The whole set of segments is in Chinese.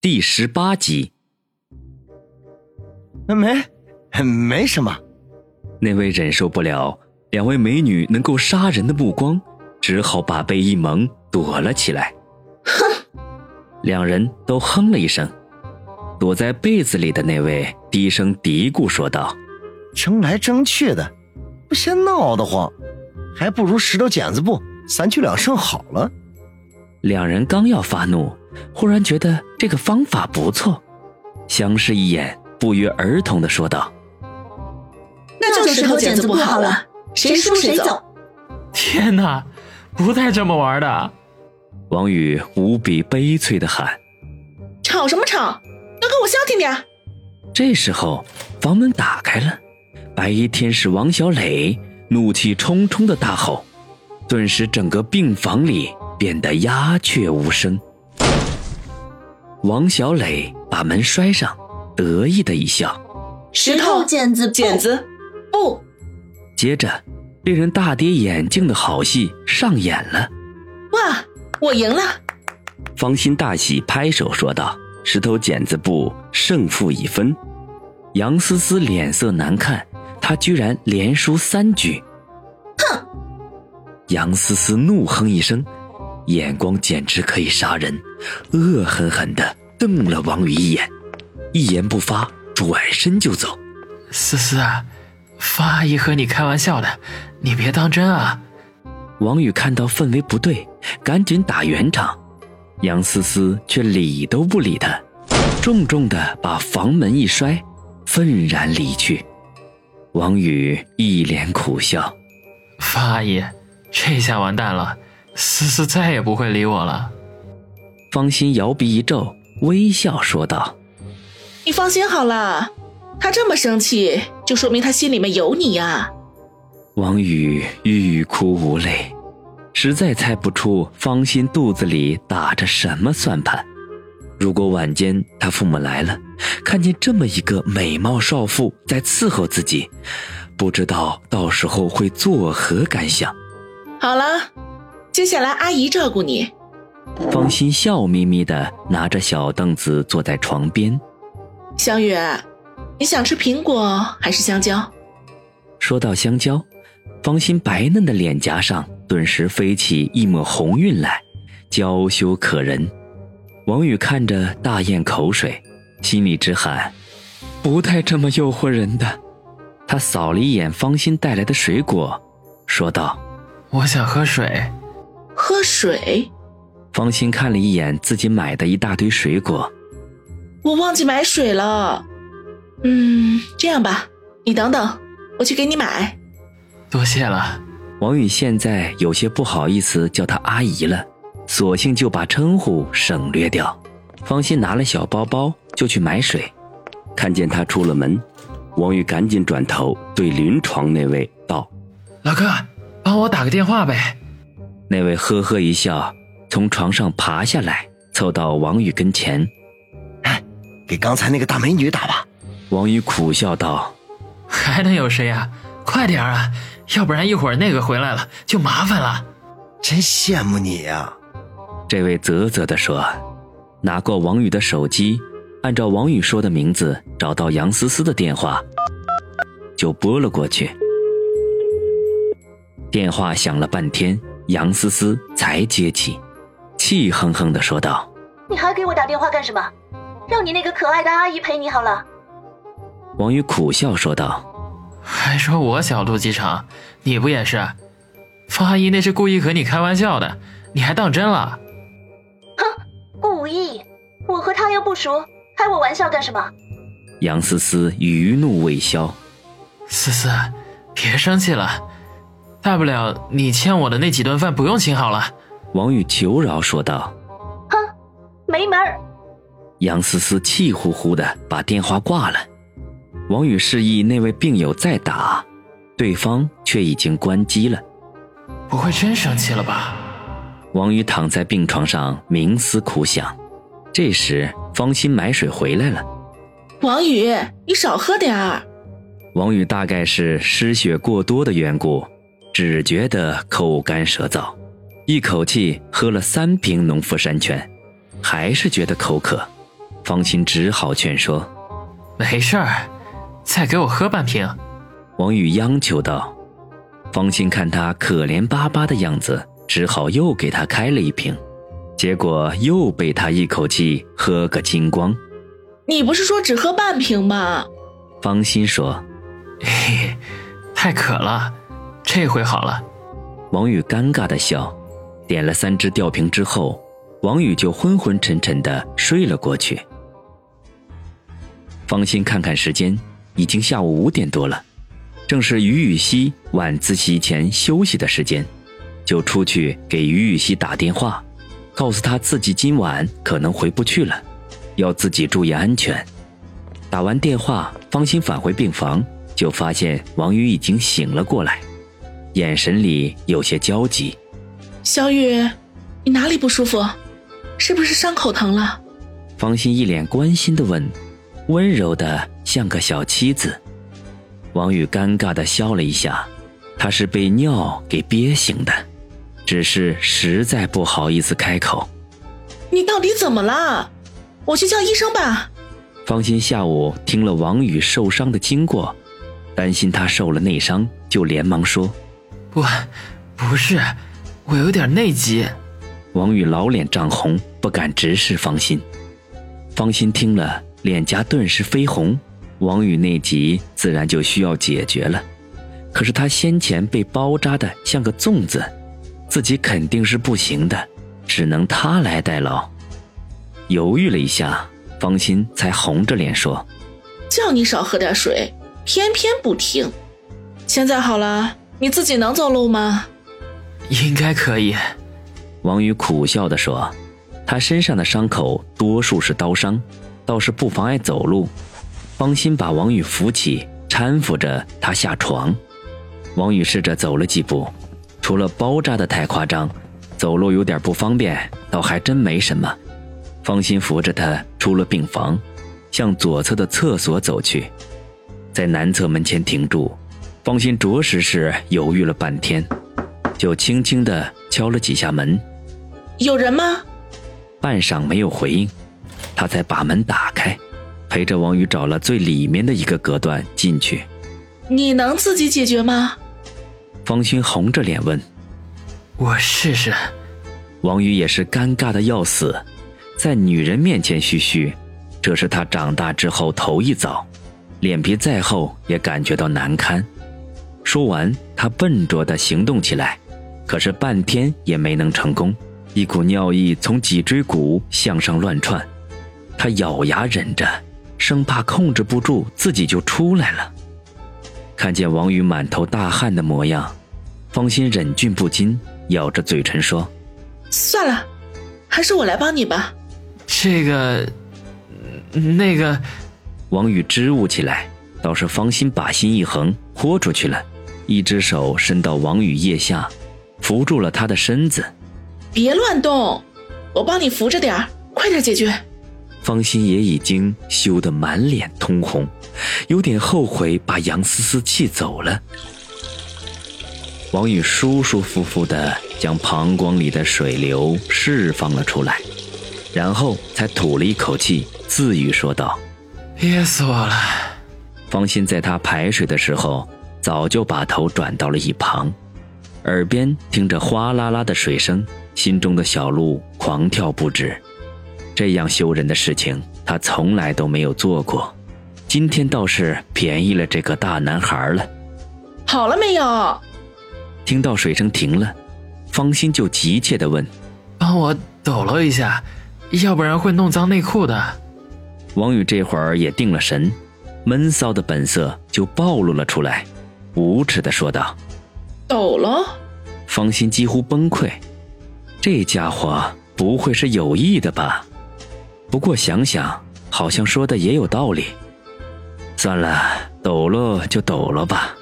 第十八集，没，没什么。那位忍受不了两位美女能够杀人的目光，只好把背一蒙，躲了起来。哼！两人都哼了一声。躲在被子里的那位低声嘀咕说道：“争来争去的，不嫌闹得慌，还不如石头剪子布，三局两胜好了。”两人刚要发怒。忽然觉得这个方法不错，相视一眼，不约而同的说道：“那就石头剪子布好了，谁输谁走。”天哪，不带这么玩的！王宇无比悲催的喊：“吵什么吵？都给我消停点！”这时候，房门打开了，白衣天使王小磊怒气冲冲的大吼，顿时整个病房里变得鸦雀无声。王小磊把门摔上，得意的一笑：“石头剪子剪子布。”接着，令人大跌眼镜的好戏上演了。哇，我赢了！方心大喜，拍手说道：“石头剪子布，胜负已分。”杨思思脸色难看，她居然连输三局。哼！杨思思怒哼一声。眼光简直可以杀人，恶狠狠地瞪了王宇一眼，一言不发，转身就走。思思啊，方阿姨和你开玩笑的，你别当真啊！王宇看到氛围不对，赶紧打圆场。杨思思却理都不理他，重重地把房门一摔，愤然离去。王宇一脸苦笑：“方阿姨，这下完蛋了。”思思再也不会理我了。方心摇鼻一皱，微笑说道：“你放心好了，他这么生气，就说明他心里面有你呀。”王宇欲哭无泪，实在猜不出方心肚子里打着什么算盘。如果晚间他父母来了，看见这么一个美貌少妇在伺候自己，不知道到时候会作何感想。好了。接下来阿姨照顾你。方心笑眯眯的拿着小凳子坐在床边。香雨，你想吃苹果还是香蕉？说到香蕉，方心白嫩的脸颊上顿时飞起一抹红晕来，娇羞可人。王宇看着大咽口水，心里直喊：不带这么诱惑人的。他扫了一眼方心带来的水果，说道：我想喝水。喝水，方心看了一眼自己买的一大堆水果，我忘记买水了。嗯，这样吧，你等等，我去给你买。多谢了。王宇现在有些不好意思叫她阿姨了，索性就把称呼省略掉。方心拿了小包包就去买水，看见他出了门，王宇赶紧转头对临床那位道：“老哥，帮我打个电话呗。”那位呵呵一笑，从床上爬下来，凑到王宇跟前：“哎，给刚才那个大美女打吧。”王宇苦笑道：“还能有谁呀？快点啊，要不然一会儿那个回来了就麻烦了。”真羡慕你呀！这位啧啧地说，拿过王宇的手机，按照王宇说的名字找到杨思思的电话，就拨了过去。电话响了半天。杨思思才接起，气哼哼的说道：“你还给我打电话干什么？让你那个可爱的阿姨陪你好了。”王宇苦笑说道：“还说我小肚鸡肠，你不也是？方阿姨那是故意和你开玩笑的，你还当真了？”“哼，故意？我和她又不熟，开我玩笑干什么？”杨思思余怒未消：“思思，别生气了。”大不了你欠我的那几顿饭不用请好了，王宇求饶说道。哼，没门儿！杨思思气呼呼的把电话挂了。王宇示意那位病友再打，对方却已经关机了。不会真生气了吧？王宇躺在病床上冥思苦想。这时方心买水回来了。王宇，你少喝点儿。王宇大概是失血过多的缘故。只觉得口干舌燥，一口气喝了三瓶农夫山泉，还是觉得口渴。方心只好劝说。没事儿，再给我喝半瓶。王宇央求道。方心看他可怜巴巴的样子，只好又给他开了一瓶，结果又被他一口气喝个精光。你不是说只喝半瓶吗？方心说：“嘿嘿，太渴了，这回好了。”王宇尴尬的笑，点了三支吊瓶之后，王宇就昏昏沉沉的睡了过去。方心看看时间，已经下午五点多了，正是于雨溪晚自习前休息的时间，就出去给于雨溪打电话，告诉他自己今晚可能回不去了，要自己注意安全。打完电话，方心返回病房，就发现王宇已经醒了过来，眼神里有些焦急。小雨，你哪里不舒服？是不是伤口疼了？方心一脸关心的问。温柔的像个小妻子，王宇尴尬的笑了一下，他是被尿给憋醒的，只是实在不好意思开口。你到底怎么了？我去叫医生吧。方心下午听了王宇受伤的经过，担心他受了内伤，就连忙说：“不，不是，我有点内急。”王宇老脸涨红，不敢直视方心。方心听了。脸颊顿时绯红，王宇内急自然就需要解决了。可是他先前被包扎的像个粽子，自己肯定是不行的，只能他来代劳。犹豫了一下，方心才红着脸说：“叫你少喝点水，偏偏不听。现在好了，你自己能走路吗？”“应该可以。”王宇苦笑地说：“他身上的伤口多数是刀伤。”倒是不妨碍走路。方心把王宇扶起，搀扶着他下床。王宇试着走了几步，除了包扎的太夸张，走路有点不方便，倒还真没什么。方心扶着他出了病房，向左侧的厕所走去，在男厕门前停住。方心着实是犹豫了半天，就轻轻的敲了几下门：“有人吗？”半晌没有回应。他才把门打开，陪着王宇找了最里面的一个隔断进去。你能自己解决吗？方心红着脸问。我试试。王宇也是尴尬的要死，在女人面前嘘嘘，这是他长大之后头一遭，脸皮再厚也感觉到难堪。说完，他笨拙地行动起来，可是半天也没能成功，一股尿意从脊椎骨向上乱窜。他咬牙忍着，生怕控制不住自己就出来了。看见王宇满头大汗的模样，方心忍俊不禁，咬着嘴唇说：“算了，还是我来帮你吧。”这个，那个，王宇支吾起来，倒是方心把心一横，豁出去了，一只手伸到王宇腋下，扶住了他的身子。别乱动，我帮你扶着点儿，快点解决。方心也已经羞得满脸通红，有点后悔把杨思思气走了。王宇舒舒服服地将膀胱里的水流释放了出来，然后才吐了一口气，自语说道：“憋死我了。”方心在他排水的时候，早就把头转到了一旁，耳边听着哗啦啦的水声，心中的小鹿狂跳不止。这样羞人的事情，他从来都没有做过，今天倒是便宜了这个大男孩了。好了没有？听到水声停了，方心就急切地问：“帮我抖搂一下，要不然会弄脏内裤的。”王宇这会儿也定了神，闷骚的本色就暴露了出来，无耻的说道：“抖了。”方心几乎崩溃，这家伙不会是有意的吧？不过想想，好像说的也有道理。算了，抖了就抖了吧。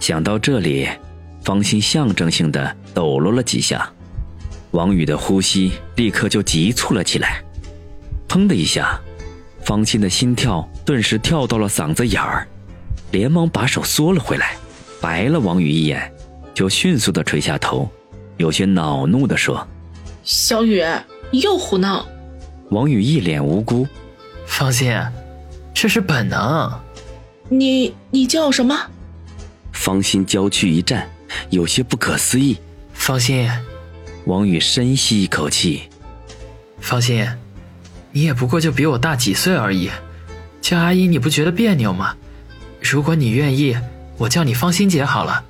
想到这里，方心象征性的抖落了几下，王宇的呼吸立刻就急促了起来。砰的一下，方心的心跳顿时跳到了嗓子眼儿，连忙把手缩了回来，白了王宇一眼，就迅速的垂下头，有些恼怒的说：“小雨，你又胡闹。”王宇一脸无辜，方心，这是本能。你你叫什么？方心娇躯一颤，有些不可思议。方心，王宇深吸一口气。放心，你也不过就比我大几岁而已，叫阿姨你不觉得别扭吗？如果你愿意，我叫你芳心姐好了。